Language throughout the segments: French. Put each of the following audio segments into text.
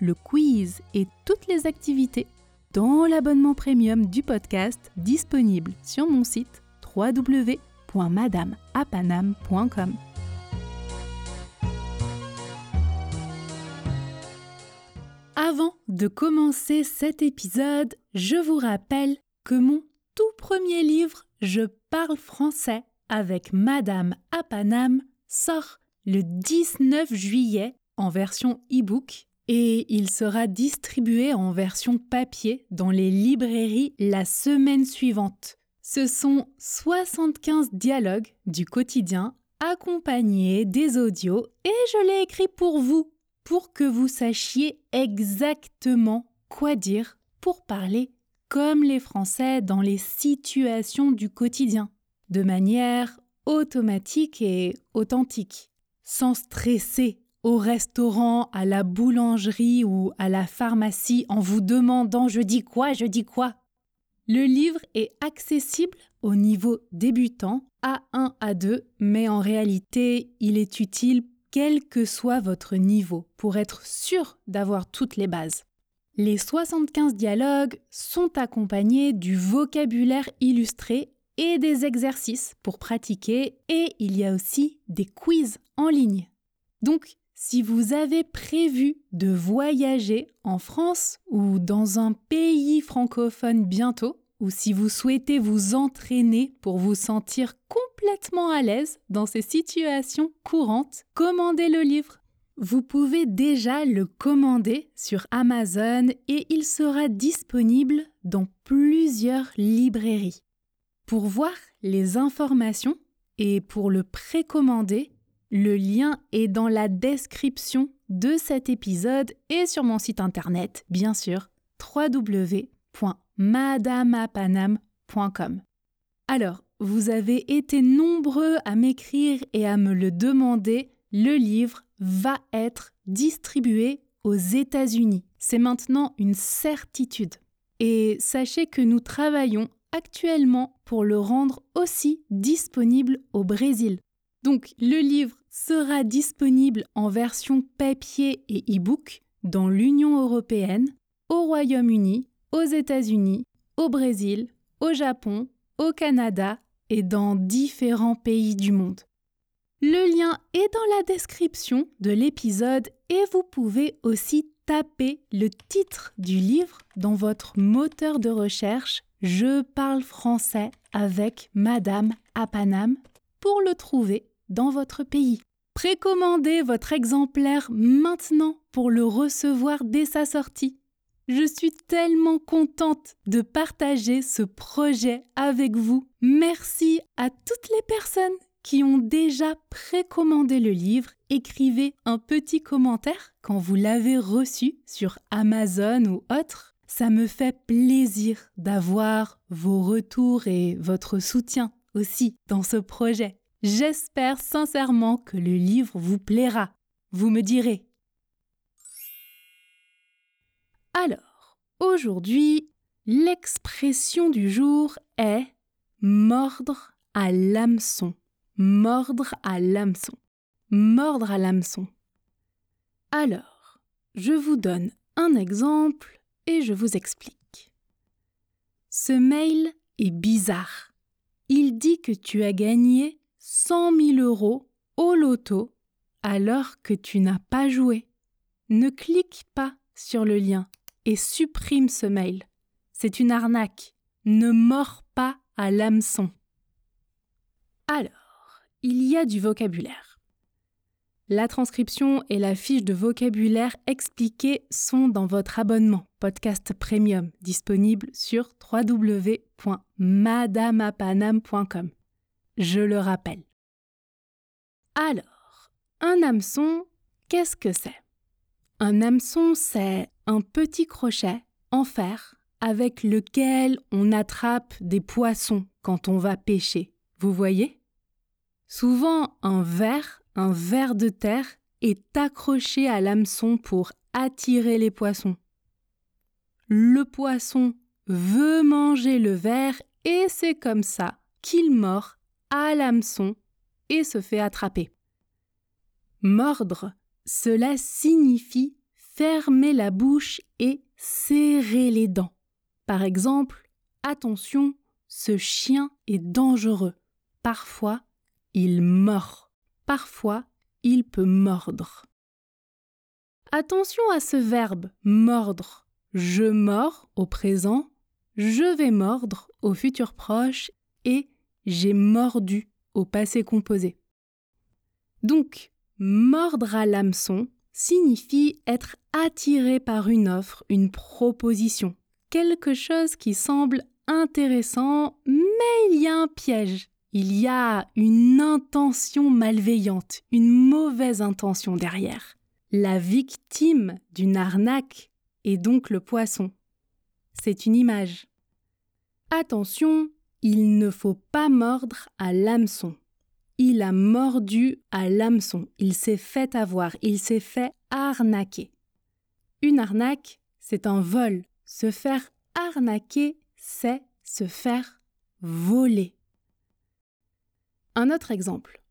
le quiz et toutes les activités dans l'abonnement premium du podcast disponible sur mon site www.madameapanam.com. Avant de commencer cet épisode, je vous rappelle que mon tout premier livre Je parle français avec Madame à Paname sort le 19 juillet en version e-book et il sera distribué en version papier dans les librairies la semaine suivante. Ce sont 75 dialogues du quotidien accompagnés des audios et je l'ai écrit pour vous, pour que vous sachiez exactement quoi dire pour parler comme les Français dans les situations du quotidien, de manière automatique et authentique, sans stresser au restaurant, à la boulangerie ou à la pharmacie en vous demandant je dis quoi, je dis quoi. Le livre est accessible au niveau débutant, A1, A2, mais en réalité, il est utile quel que soit votre niveau pour être sûr d'avoir toutes les bases. Les 75 dialogues sont accompagnés du vocabulaire illustré et des exercices pour pratiquer et il y a aussi des quiz en ligne. Donc, si vous avez prévu de voyager en France ou dans un pays francophone bientôt, ou si vous souhaitez vous entraîner pour vous sentir complètement à l'aise dans ces situations courantes, commandez le livre. Vous pouvez déjà le commander sur Amazon et il sera disponible dans plusieurs librairies. Pour voir les informations et pour le précommander, le lien est dans la description de cet épisode et sur mon site internet, bien sûr, www.madamapanam.com. Alors, vous avez été nombreux à m'écrire et à me le demander, le livre va être distribué aux États-Unis. C'est maintenant une certitude. Et sachez que nous travaillons actuellement pour le rendre aussi disponible au Brésil. Donc le livre sera disponible en version papier et e-book dans l'Union européenne, au Royaume-Uni, aux États-Unis, au Brésil, au Japon, au Canada et dans différents pays du monde. Le lien est dans la description de l'épisode et vous pouvez aussi taper le titre du livre dans votre moteur de recherche Je parle français avec Madame Apanam pour le trouver dans votre pays. Précommandez votre exemplaire maintenant pour le recevoir dès sa sortie. Je suis tellement contente de partager ce projet avec vous. Merci à toutes les personnes qui ont déjà précommandé le livre. Écrivez un petit commentaire quand vous l'avez reçu sur Amazon ou autre. Ça me fait plaisir d'avoir vos retours et votre soutien aussi dans ce projet. J'espère sincèrement que le livre vous plaira. Vous me direz. Alors, aujourd'hui, l'expression du jour est mordre à l'hameçon. Mordre à l'hameçon. Mordre à l'hameçon. Alors, je vous donne un exemple et je vous explique. Ce mail est bizarre. Il dit que tu as gagné 100 000 euros au loto alors que tu n'as pas joué. Ne clique pas sur le lien et supprime ce mail. C'est une arnaque. Ne mords pas à l'hameçon. Alors, il y a du vocabulaire. La transcription et la fiche de vocabulaire expliquée sont dans votre abonnement podcast premium disponible sur www.madamapanam.com je le rappelle. Alors, un hameçon, qu'est-ce que c'est? Un hameçon, c'est un petit crochet en fer avec lequel on attrape des poissons quand on va pêcher. Vous voyez? Souvent, un ver, un ver de terre, est accroché à l'hameçon pour attirer les poissons. Le poisson veut manger le ver et c'est comme ça qu'il mord à l'hameçon et se fait attraper. Mordre, cela signifie fermer la bouche et serrer les dents. Par exemple, attention, ce chien est dangereux. Parfois, il mord. Parfois, il peut mordre. Attention à ce verbe mordre. Je mords au présent, je vais mordre au futur proche et j'ai mordu au passé composé. Donc, mordre à l'hameçon signifie être attiré par une offre, une proposition, quelque chose qui semble intéressant, mais il y a un piège. Il y a une intention malveillante, une mauvaise intention derrière. La victime d'une arnaque est donc le poisson. C'est une image. Attention, il ne faut pas mordre à l'hameçon. Il a mordu à l'hameçon, il s'est fait avoir, il s'est fait arnaquer. Une arnaque, c'est un vol. Se faire arnaquer, c'est se faire voler. Un autre exemple.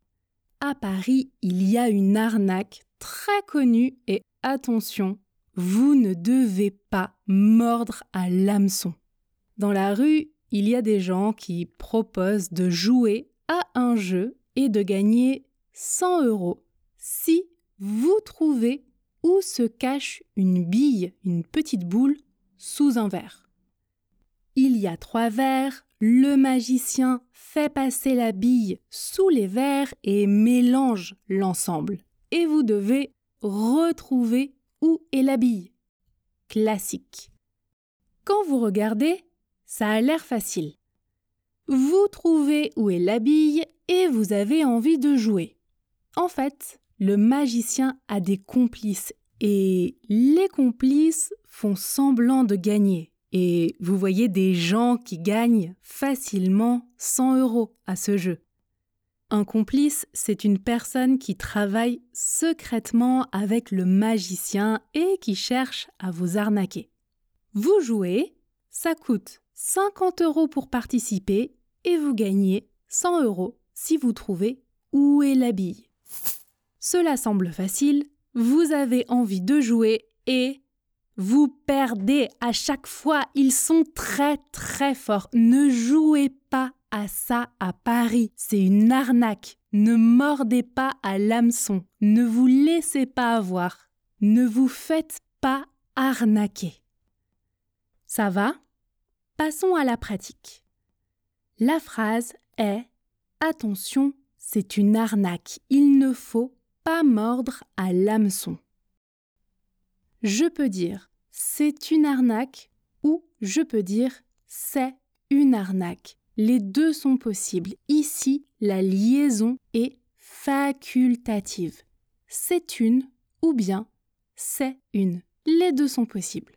À Paris, il y a une arnaque très connue et attention, vous ne devez pas mordre à l'hameçon. Dans la rue, il y a des gens qui proposent de jouer à un jeu et de gagner 100 euros si vous trouvez où se cache une bille, une petite boule, sous un verre. Il y a trois verres, le magicien fait passer la bille sous les verres et mélange l'ensemble. Et vous devez retrouver où est la bille. Classique. Quand vous regardez, ça a l'air facile. Vous trouvez où est la bille et vous avez envie de jouer. En fait, le magicien a des complices et les complices font semblant de gagner. Et vous voyez des gens qui gagnent facilement 100 euros à ce jeu. Un complice, c'est une personne qui travaille secrètement avec le magicien et qui cherche à vous arnaquer. Vous jouez, ça coûte 50 euros pour participer et vous gagnez 100 euros si vous trouvez où est la bille. Cela semble facile, vous avez envie de jouer et vous perdez à chaque fois. Ils sont très très forts. Ne jouez pas à ça à Paris. C'est une arnaque. Ne mordez pas à l'hameçon. Ne vous laissez pas avoir. Ne vous faites pas arnaquer. Ça va? Passons à la pratique. La phrase est Attention, c'est une arnaque. Il ne faut pas mordre à l'hameçon. Je peux dire c'est une arnaque ou je peux dire c'est une arnaque. Les deux sont possibles. Ici, la liaison est facultative. C'est une ou bien c'est une. Les deux sont possibles.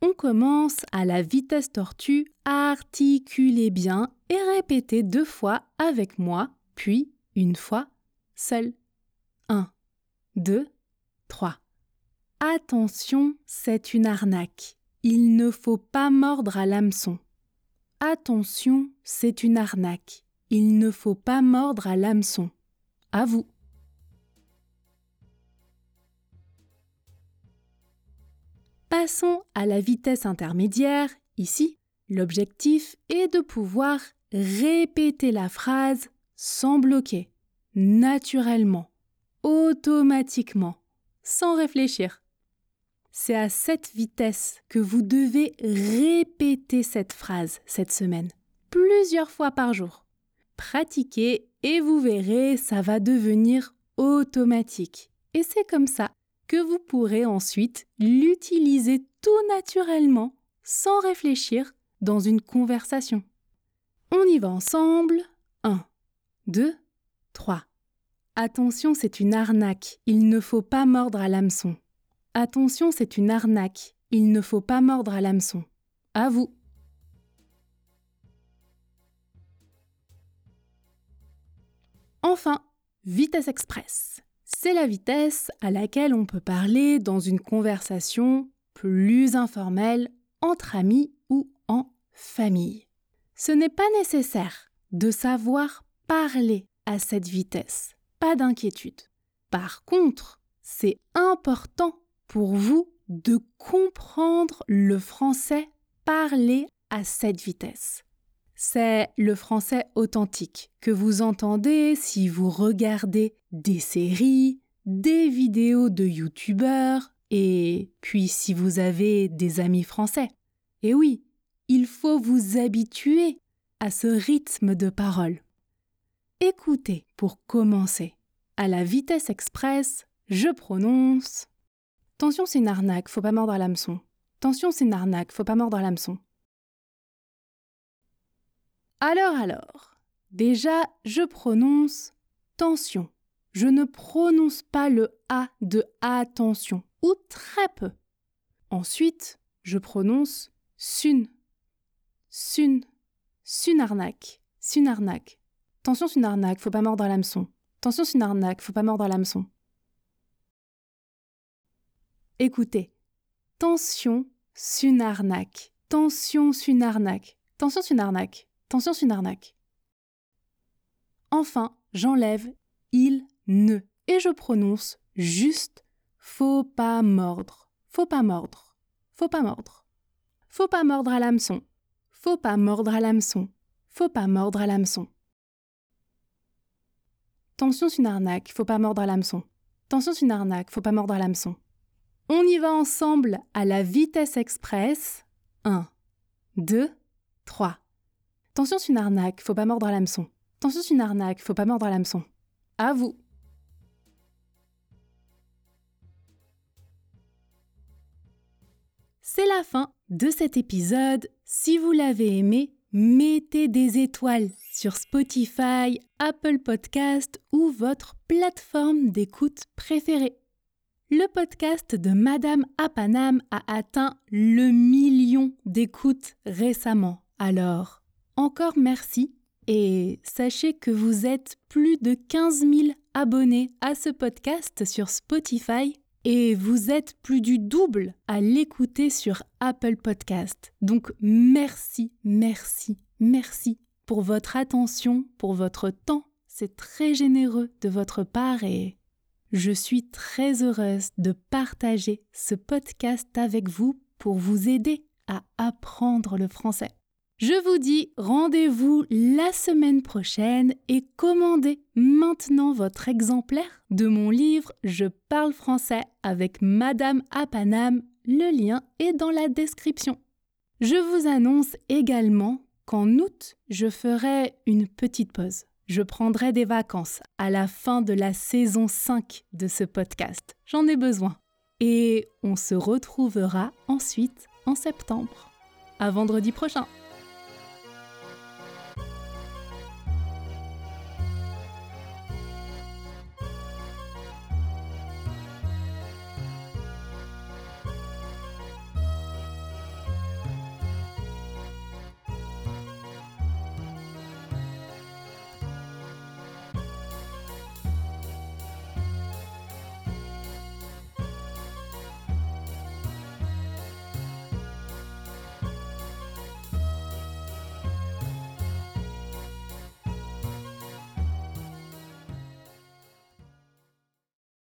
On commence à la vitesse tortue, articulez bien et répétez deux fois avec moi, puis une fois seul. 1, 2, 3. Attention, c'est une arnaque. Il ne faut pas mordre à l'hameçon. Attention, c'est une arnaque. Il ne faut pas mordre à l'hameçon. À vous. Passons à la vitesse intermédiaire. Ici, l'objectif est de pouvoir répéter la phrase sans bloquer, naturellement, automatiquement, sans réfléchir. C'est à cette vitesse que vous devez répéter cette phrase cette semaine, plusieurs fois par jour. Pratiquez et vous verrez, ça va devenir automatique. Et c'est comme ça que vous pourrez ensuite l'utiliser tout naturellement, sans réfléchir, dans une conversation. On y va ensemble. 1, 2, 3. Attention, c'est une arnaque. Il ne faut pas mordre à l'hameçon. Attention, c'est une arnaque. il ne faut pas mordre à l'hameçon. À vous. Enfin, vitesse express. C'est la vitesse à laquelle on peut parler dans une conversation plus informelle entre amis ou en famille. Ce n'est pas nécessaire de savoir parler à cette vitesse, pas d'inquiétude. Par contre, c'est important pour vous de comprendre le français parlé à cette vitesse. C'est le français authentique que vous entendez si vous regardez des séries, des vidéos de youtubeurs et puis si vous avez des amis français. Et oui, il faut vous habituer à ce rythme de parole. Écoutez pour commencer. À la vitesse express, je prononce Tension, c'est une arnaque, faut pas mordre à l'hameçon. Tension, c'est une arnaque, faut pas mordre à l'hameçon. Alors, alors, déjà, je prononce tension. Je ne prononce pas le A de attention, ou très peu. Ensuite, je prononce sun. Sun. Sunarnaque. Sunarnaque. Tension, c'est une arnaque, faut pas mordre à l'hameçon. Tension, c'est une arnaque, faut pas mordre à l'hameçon. Écoutez. Tension, c'est une arnaque. Tension, c'est une arnaque. Tension, c'est Tension, c'est une arnaque. Enfin, j'enlève il, ne et je prononce juste faut pas mordre. Faut pas mordre. Faut pas mordre. Faut pas mordre à l'hameçon. Faut pas mordre à l'hameçon. Faut pas mordre à l'hameçon. Tension, c'est une arnaque, faut pas mordre à l'hameçon. Tension, c'est une arnaque, faut pas mordre à l'hameçon. On y va ensemble à la vitesse express. 1, 2, 3. Tension, c'est une arnaque, faut pas mordre à l'hameçon. Tension, c'est une arnaque, faut pas mordre à l'hameçon. À vous. C'est la fin de cet épisode. Si vous l'avez aimé, mettez des étoiles sur Spotify, Apple Podcast ou votre plateforme d'écoute préférée. Le podcast de Madame Apanam a atteint le million d'écoutes récemment. Alors, encore merci et sachez que vous êtes plus de 15 000 abonnés à ce podcast sur Spotify et vous êtes plus du double à l'écouter sur Apple Podcast. Donc merci, merci, merci pour votre attention, pour votre temps. C'est très généreux de votre part et je suis très heureuse de partager ce podcast avec vous pour vous aider à apprendre le français. Je vous dis rendez-vous la semaine prochaine et commandez maintenant votre exemplaire de mon livre Je parle français avec Madame Apanam. Le lien est dans la description. Je vous annonce également qu'en août, je ferai une petite pause. Je prendrai des vacances à la fin de la saison 5 de ce podcast. J'en ai besoin. Et on se retrouvera ensuite en septembre. À vendredi prochain.